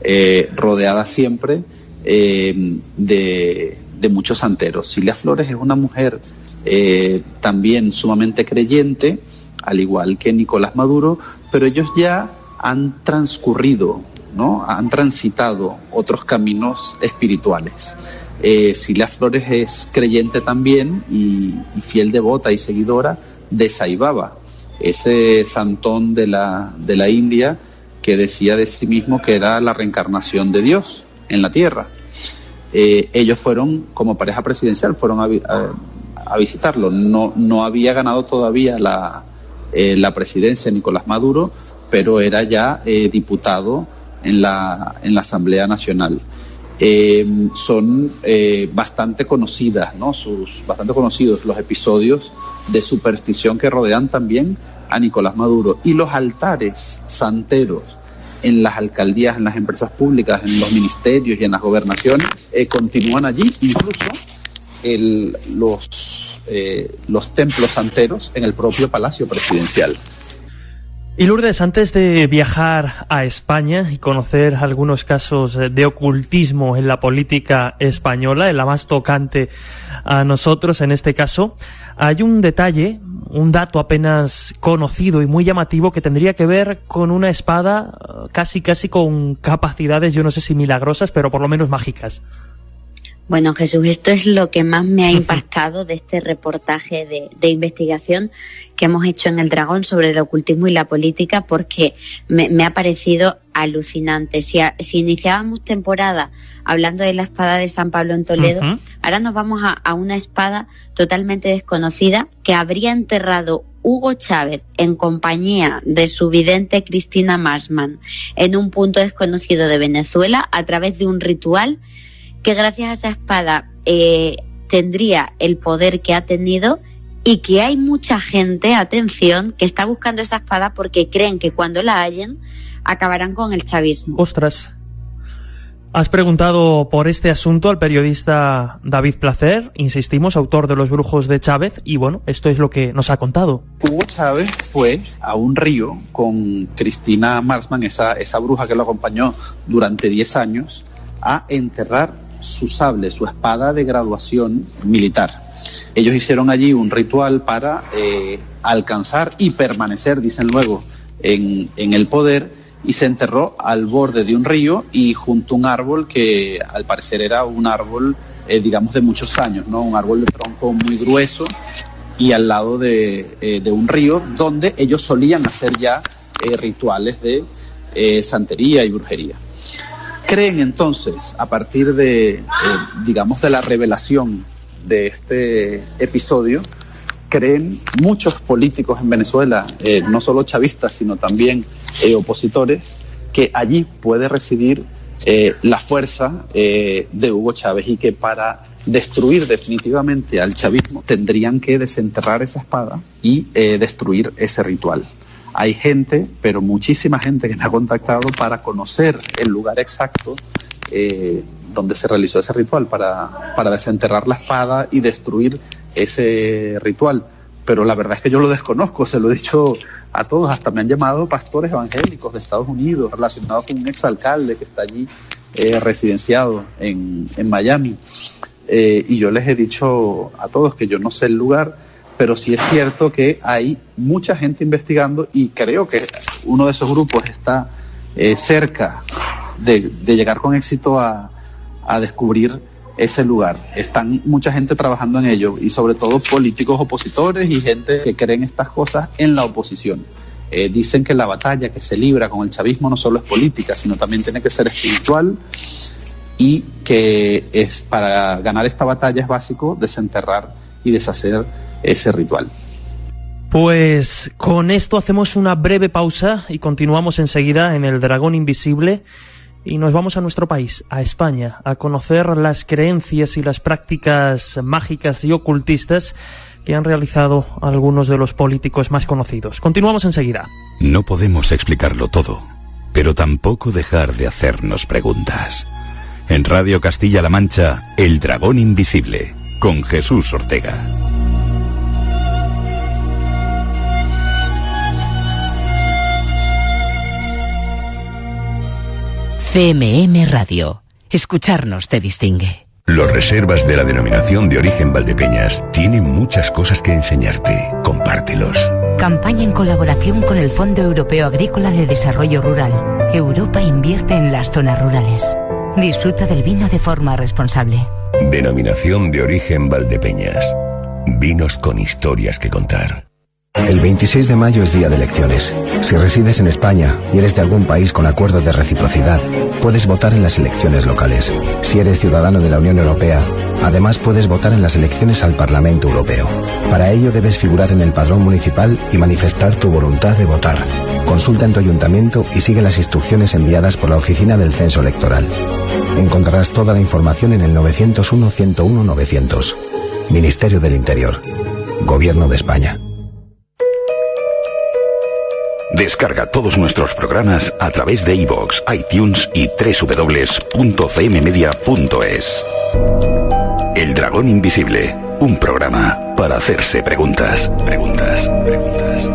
eh, rodeada siempre eh, de, muchos santeros. Cilia Flores es una mujer eh, también sumamente creyente, al igual que Nicolás Maduro, pero ellos ya han transcurrido, ¿no? han transitado otros caminos espirituales. Cilia Flores es creyente también y, y fiel devota y seguidora de Saibaba, ese santón de la, de la India que decía de sí mismo que era la reencarnación de Dios en la tierra. Eh, ellos fueron, como pareja presidencial, fueron a, visitarlo. No, no había ganado todavía la, eh, la presidencia Nicolás Maduro, pero era ya eh, diputado en la, en la Asamblea Nacional. son bastante conocidas, ¿no? Sus, bastante conocidos los episodios de superstición que rodean también a Nicolás Maduro. Y los altares santeros en las alcaldías, en las empresas públicas, en los ministerios y en las gobernaciones, eh, continúan allí, incluso los, eh, los templos santeros en el propio Palacio Presidencial. Y Lourdes, antes de viajar a España y conocer algunos casos de ocultismo en la política española, en la más tocante a nosotros en este caso, hay un detalle, un dato apenas conocido y muy llamativo que tendría que ver con una espada casi casi con capacidades, yo no sé si milagrosas, pero por lo menos mágicas. Bueno, Jesús, esto es lo que más me ha impactado de este reportaje de, investigación que hemos hecho en El Dragón sobre el ocultismo y la política, porque me, ha parecido alucinante. Si, iniciábamos temporada hablando de la espada de San Pablo en Toledo, ahora nos vamos a, una espada totalmente desconocida que habría enterrado Hugo Chávez en compañía de su vidente Cristina Masman en un punto desconocido de Venezuela a través de un ritual que gracias a esa espada eh, tendría el poder que ha tenido y que hay mucha gente, atención, que está buscando esa espada porque creen que cuando la hallen acabarán con el chavismo. Ostras. Has preguntado por este asunto al periodista David Placer, insistimos, autor de Los Brujos de Chávez, y bueno, esto es lo que nos ha contado. Hugo Chávez fue a un río con Cristina Marsman, esa, esa bruja que lo acompañó durante 10 años, a enterrar su sable, su espada de graduación militar. Ellos hicieron allí un ritual para eh, alcanzar y permanecer, dicen luego, en, el poder y se enterró al borde de un río y junto a un árbol que al parecer era un árbol, eh, digamos, de muchos años, ¿no? Un árbol de tronco muy grueso y al lado de, eh, de un río donde ellos solían hacer ya rituales de santería y brujería. Creen entonces, a partir de, eh, digamos, de la revelación de este episodio, creen muchos políticos en Venezuela, eh, no solo chavistas, sino también eh, opositores, que allí puede residir la fuerza de Hugo Chávez y que para destruir definitivamente al chavismo tendrían que desenterrar esa espada y destruir ese ritual. Hay gente, pero muchísima gente que me ha contactado para conocer el lugar exacto eh, donde se realizó ese ritual, para, para desenterrar la espada y destruir ese ritual. Pero la verdad es que yo lo desconozco, se lo he dicho a todos, hasta me han llamado pastores evangélicos de Estados Unidos relacionados con un exalcalde que está allí eh, residenciado en, en Miami. Eh, y yo les he dicho a todos que yo no sé el lugar, pero sí es cierto que hay mucha gente investigando y creo que uno de esos grupos está eh, cerca de, llegar con éxito a, descubrir ese lugar. Están mucha gente trabajando en ello y sobre todo políticos opositores y gente que creen estas cosas en la oposición. Eh, dicen que la batalla que se libra con el chavismo no solo es política, sino también tiene que ser espiritual y que es para ganar esta batalla es básico desenterrar y deshacer ese ritual. Pues con esto hacemos una breve pausa y continuamos enseguida en el Dragón Invisible y nos vamos a nuestro país, a España, a conocer las creencias y las prácticas mágicas y ocultistas que han realizado algunos de los políticos más conocidos. Continuamos enseguida. No podemos explicarlo todo, pero tampoco dejar de hacernos preguntas. En Radio Castilla-La Mancha, El Dragón Invisible, con Jesús Ortega. CMM Radio. Escucharnos te distingue. Los reservas de la denominación de origen Valdepeñas tienen muchas cosas que enseñarte. Compártelos. Campaña en colaboración con el Fondo Europeo Agrícola de Desarrollo Rural. Europa invierte en las zonas rurales. Disfruta del vino de forma responsable. Denominación de origen Valdepeñas. Vinos con historias que contar. El 26 de mayo es día de elecciones. Si resides en España y eres de algún país con acuerdo de reciprocidad, puedes votar en las elecciones locales. Si eres ciudadano de la Unión Europea, además puedes votar en las elecciones al Parlamento Europeo. Para ello debes figurar en el padrón municipal y manifestar tu voluntad de votar. Consulta en tu ayuntamiento y sigue las instrucciones enviadas por la Oficina del Censo Electoral. Encontrarás toda la información en el 901-101-900. Ministerio del Interior. Gobierno de España. Descarga todos nuestros programas a través de iVoox, iTunes y www.cmmedia.es. El Dragón Invisible, un programa para hacerse preguntas, preguntas, preguntas.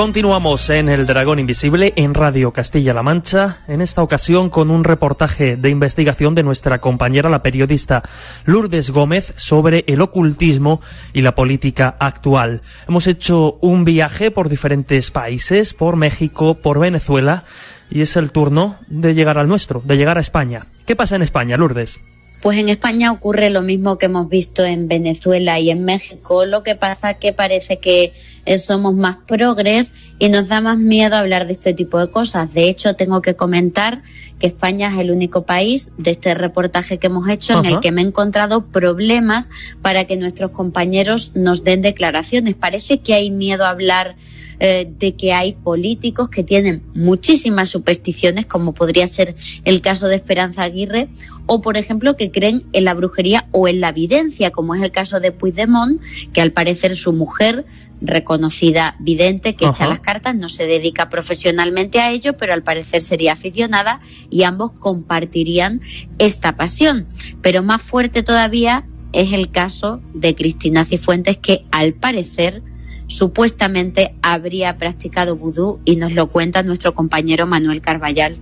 Continuamos en El Dragón Invisible en Radio Castilla-La Mancha, en esta ocasión con un reportaje de investigación de nuestra compañera, la periodista Lourdes Gómez, sobre el ocultismo y la política actual. Hemos hecho un viaje por diferentes países, por México, por Venezuela, y es el turno de llegar al nuestro, de llegar a España. ¿Qué pasa en España, Lourdes? Pues en España ocurre lo mismo que hemos visto en Venezuela y en México, lo que pasa que parece que eh, somos más progres y nos da más miedo hablar de este tipo de cosas. De hecho, tengo que comentar que España es el único país de este reportaje que hemos hecho en el que me he encontrado problemas para que nuestros compañeros nos den declaraciones. Parece que hay miedo a hablar eh, de que hay políticos que tienen muchísimas supersticiones, como podría ser el caso de Esperanza Aguirre, o por ejemplo que creen en la brujería o en la evidencia, como es el caso de Puigdemont, que al parecer su mujer, reconocida vidente, que echa las cartas, no se dedica profesionalmente a ello, pero al parecer sería aficionada y ambos compartirían esta pasión. Pero más fuerte todavía es el caso de Cristina Cifuentes, que al parecer supuestamente habría practicado vudú y nos lo cuenta nuestro compañero Manuel Carballal.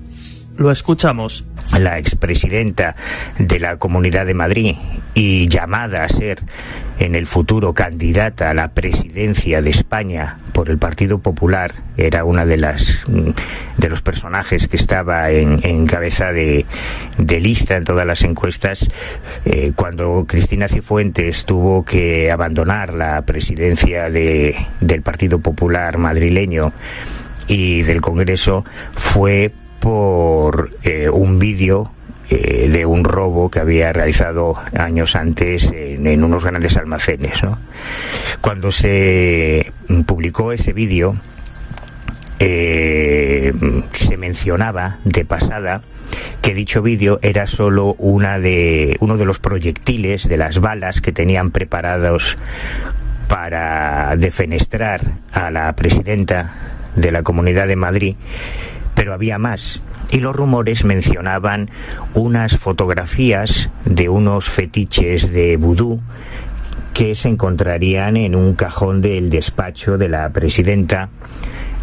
Lo escuchamos. La expresidenta de la Comunidad de Madrid y llamada a ser en el futuro candidata a la presidencia de España por el Partido Popular era una de las de los personajes que estaba en, cabeza de, lista en todas las encuestas eh, cuando Cristina Cifuentes tuvo que abandonar la presidencia de, del Partido Popular madrileño y del Congreso fue por eh, un vídeo eh, de un robo que había realizado años antes en, unos grandes almacenes. Cuando se publicó ese vídeo, eh, se mencionaba de pasada que dicho vídeo era solo una de, uno de los proyectiles de las balas que tenían preparados para defenestrar a la presidenta de la Comunidad de Madrid pero había más. Y los rumores mencionaban unas fotografías de unos fetiches de vudú que se encontrarían en un cajón del despacho de la presidenta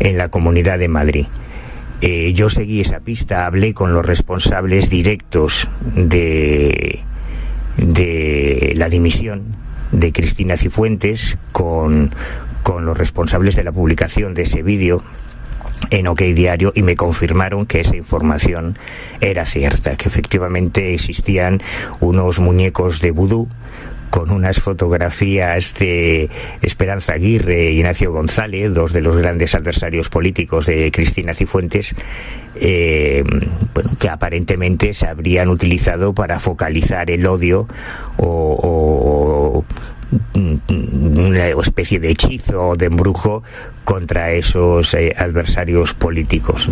en la Comunidad de Madrid. Eh, yo seguí esa pista, hablé con los responsables directos de, la dimisión de Cristina Cifuentes, con, con los responsables de la publicación de ese vídeo en OK Diario y me confirmaron que esa información era cierta, que efectivamente existían unos muñecos de vudú con unas fotografías de Esperanza Aguirre y Ignacio González, dos de los grandes adversarios políticos de Cristina Cifuentes, eh, que aparentemente se habrían utilizado para focalizar el odio o una especie de hechizo o de embrujo contra esos eh, adversarios políticos.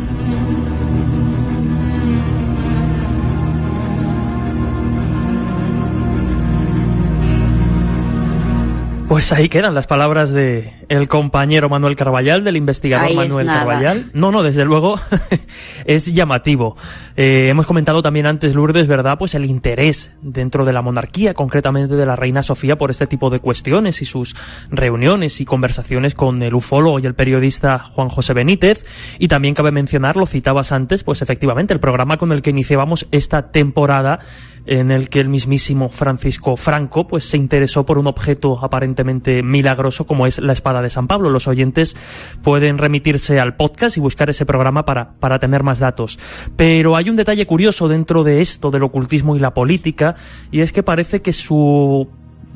Pues ahí quedan las palabras de el compañero Manuel Carballal, del investigador Manuel Carballal. No, no, desde luego *laughs* es llamativo. Eh, hemos comentado también antes, Lourdes, ¿verdad? Pues el interés dentro de la monarquía, concretamente de la reina Sofía, por este tipo de cuestiones y sus reuniones y conversaciones con el ufólogo y el periodista Juan José Benítez. Y también cabe mencionar, lo citabas antes, pues efectivamente el programa con el que iniciábamos esta temporada en el que el mismísimo Francisco Franco pues se interesó por un objeto aparentemente milagroso como es la espada de San Pablo. Los oyentes pueden remitirse al podcast y buscar ese programa para, para tener más datos. Pero hay un detalle curioso dentro de esto del ocultismo y la política y es que parece que su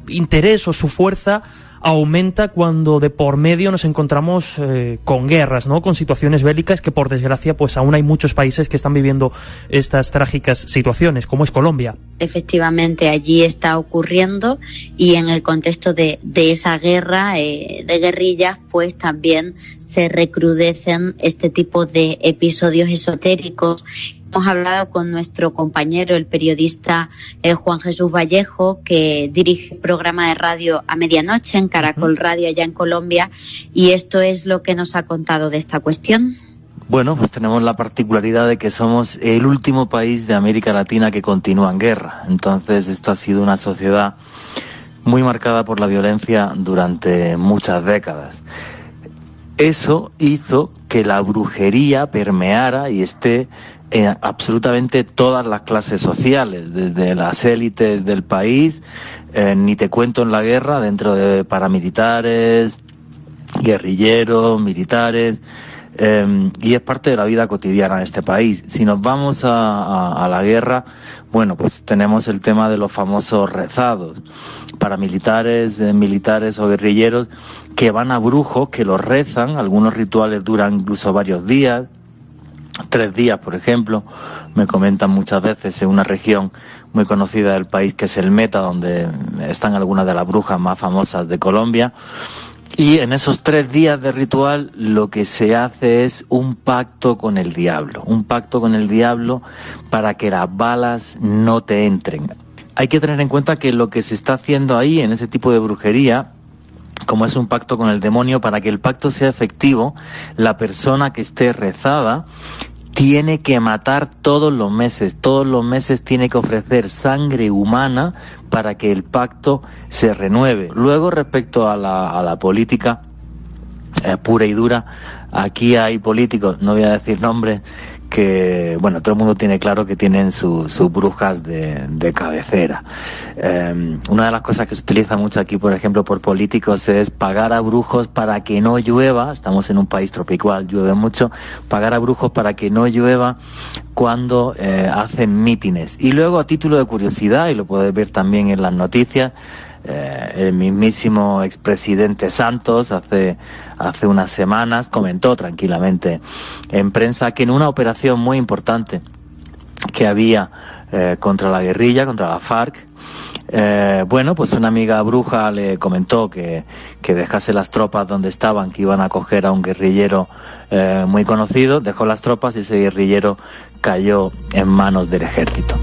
interés o su fuerza aumenta cuando de por medio nos encontramos eh, con guerras, ¿no? Con situaciones bélicas que por desgracia pues aún hay muchos países que están viviendo estas trágicas situaciones, como es Colombia. Efectivamente, allí está ocurriendo y en el contexto de, de esa guerra eh, de guerrillas pues también se recrudecen este tipo de episodios esotéricos Hemos hablado con nuestro compañero, el periodista eh, Juan Jesús Vallejo, que dirige el programa de radio a medianoche en Caracol Radio allá en Colombia, y esto es lo que nos ha contado de esta cuestión. Bueno, pues tenemos la particularidad de que somos el último país de América Latina que continúa en guerra. Entonces, esto ha sido una sociedad muy marcada por la violencia durante muchas décadas. Eso hizo que la brujería permeara y esté en absolutamente todas las clases sociales, desde las élites del país, eh, ni te cuento en la guerra, dentro de paramilitares, guerrilleros, militares, em, y es parte de la vida cotidiana de este país. Si nos vamos a, la guerra, bueno, pues tenemos el tema de los famosos rezados, paramilitares, eh, militares o guerrilleros que van a brujos, que los rezan, algunos rituales duran incluso varios días, tres días, por ejemplo. Me comentan muchas veces en una región muy conocida del país que es el Meta, donde están algunas de las brujas más famosas de Colombia. Y en esos tres días de ritual lo que se hace es un pacto con el diablo, un pacto con el diablo para que las balas no te entren. Hay que tener en cuenta que lo que se está haciendo ahí en ese tipo de brujería como es un pacto con el demonio, para que el pacto sea efectivo, la persona que esté rezada tiene que matar todos los meses, todos los meses tiene que ofrecer sangre humana para que el pacto se renueve. Luego, respecto a la, política eh, pura y dura, aquí hay políticos, no voy a decir nombres, que, bueno, todo el mundo tiene claro que tienen sus brujas de, cabecera. Em, una de las cosas que se utiliza mucho aquí, por ejemplo, por políticos es pagar a brujos para que no llueva, estamos en un país tropical, llueve mucho, pagar a brujos para que no llueva cuando eh, hacen mítines. Y luego, a título de curiosidad, y lo puedes ver también en las noticias, eh, el mismísimo expresidente Santos hace, hace unas semanas comentó tranquilamente en prensa que en una operación muy importante que había eh, contra la guerrilla, contra la FARC, eh, bueno, pues una amiga bruja le comentó que, que, dejase las tropas donde estaban, que iban a coger a un guerrillero muy conocido, dejó las tropas y ese guerrillero cayó en manos del ejército.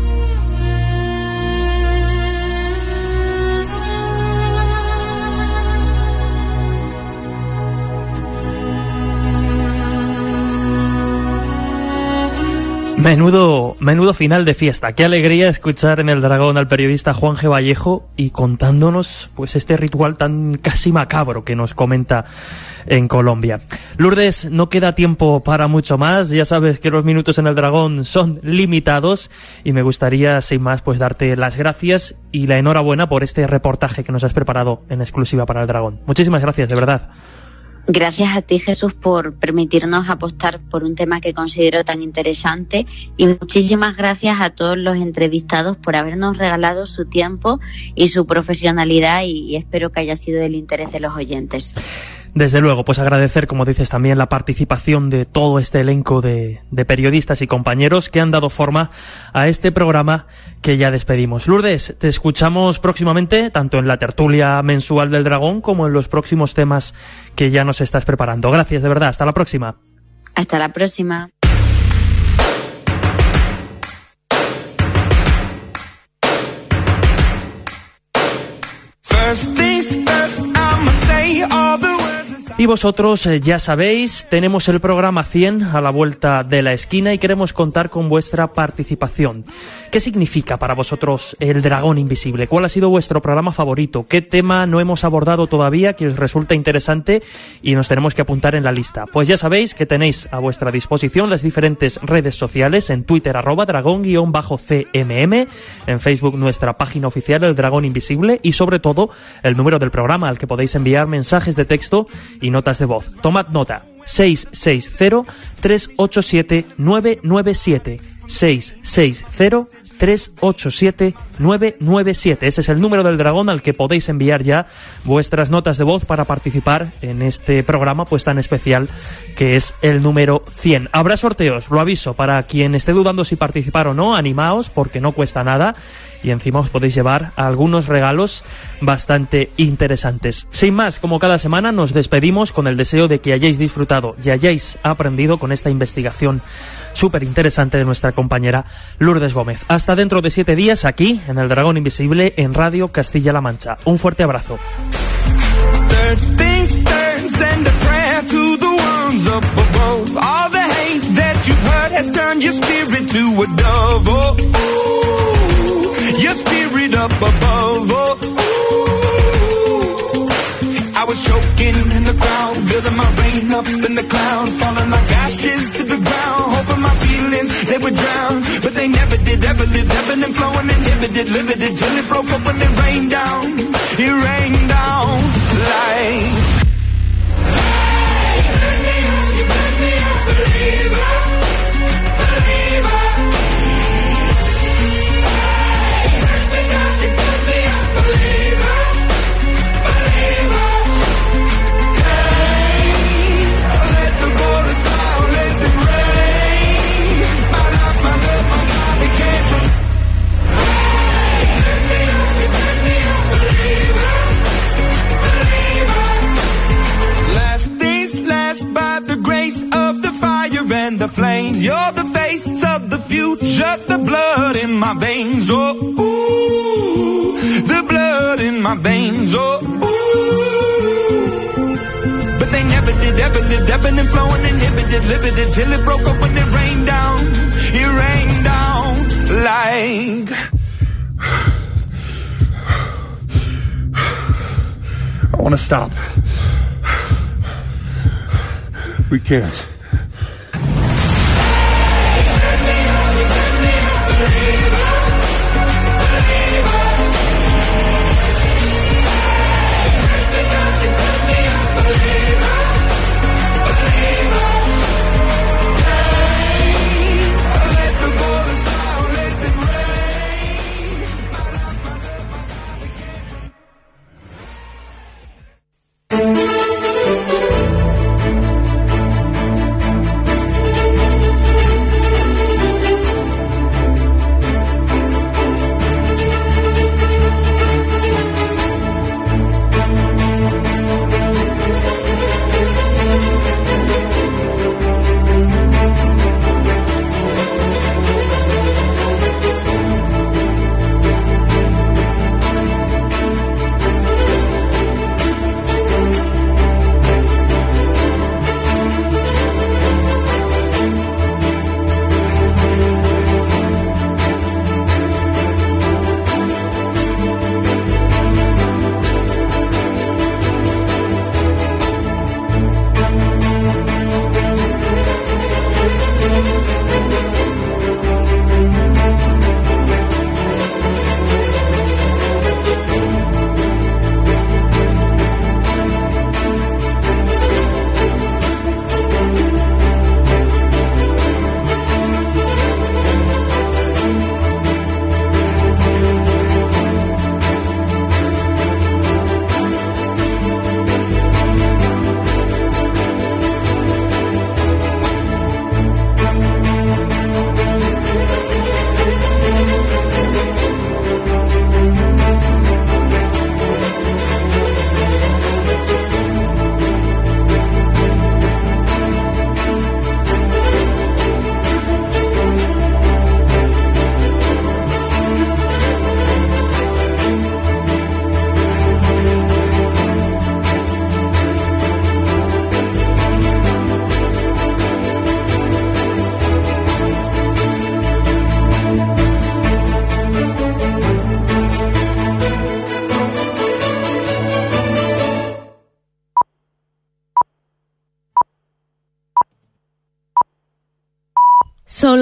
Menudo, menudo final de fiesta. Qué alegría escuchar en el Dragón al periodista Juan G. Vallejo y contándonos pues este ritual tan casi macabro que nos comenta en Colombia. Lourdes, no queda tiempo para mucho más. Ya sabes que los minutos en el Dragón son limitados y me gustaría, sin más, pues darte las gracias y la enhorabuena por este reportaje que nos has preparado en exclusiva para el Dragón. Muchísimas gracias, de verdad. Gracias a ti, Jesús, por permitirnos apostar por un tema que considero tan interesante y muchísimas gracias a todos los entrevistados por habernos regalado su tiempo y su profesionalidad y espero que haya sido del interés de los oyentes. Desde luego, pues agradecer, como dices también, la participación de todo este elenco de, de, periodistas y compañeros que han dado forma a este programa que ya despedimos. Lourdes, te escuchamos próximamente, tanto en la tertulia mensual del dragón como en los próximos temas que ya nos estás preparando. Gracias, de verdad. Hasta la próxima. Hasta la próxima. Y vosotros eh, ya sabéis, tenemos el programa 100 a la vuelta de la esquina y queremos contar con vuestra participación. ¿Qué significa para vosotros el dragón invisible? ¿Cuál ha sido vuestro programa favorito? ¿Qué tema no hemos abordado todavía que os resulta interesante y nos tenemos que apuntar en la lista? Pues ya sabéis que tenéis a vuestra disposición las diferentes redes sociales en Twitter arroba dragón-cmm, en Facebook nuestra página oficial El Dragón Invisible y sobre todo el número del programa al que podéis enviar mensajes de texto notas de voz. Tomad nota. 660 387 997 660 387-997. Ese es el número del dragón al que podéis enviar ya vuestras notas de voz para participar en este programa pues tan especial que es el número 100. Habrá sorteos, lo aviso, para quien esté dudando si participar o no, animaos porque no cuesta nada y encima os podéis llevar algunos regalos bastante interesantes. Sin más, como cada semana nos despedimos con el deseo de que hayáis disfrutado y hayáis aprendido con esta investigación súper interesante de nuestra compañera Lourdes Gómez. Hasta dentro de siete días aquí en El Dragón Invisible en Radio Castilla-La Mancha. Un fuerte abrazo. Oh. I was choking in the crowd, building my rain up in the cloud, falling like ashes to the ground, hoping my feelings they would drown, but they never did, ever did, ebbing and flowing, inhibited, limited, till it broke up when it rained down, it rained down like. kids.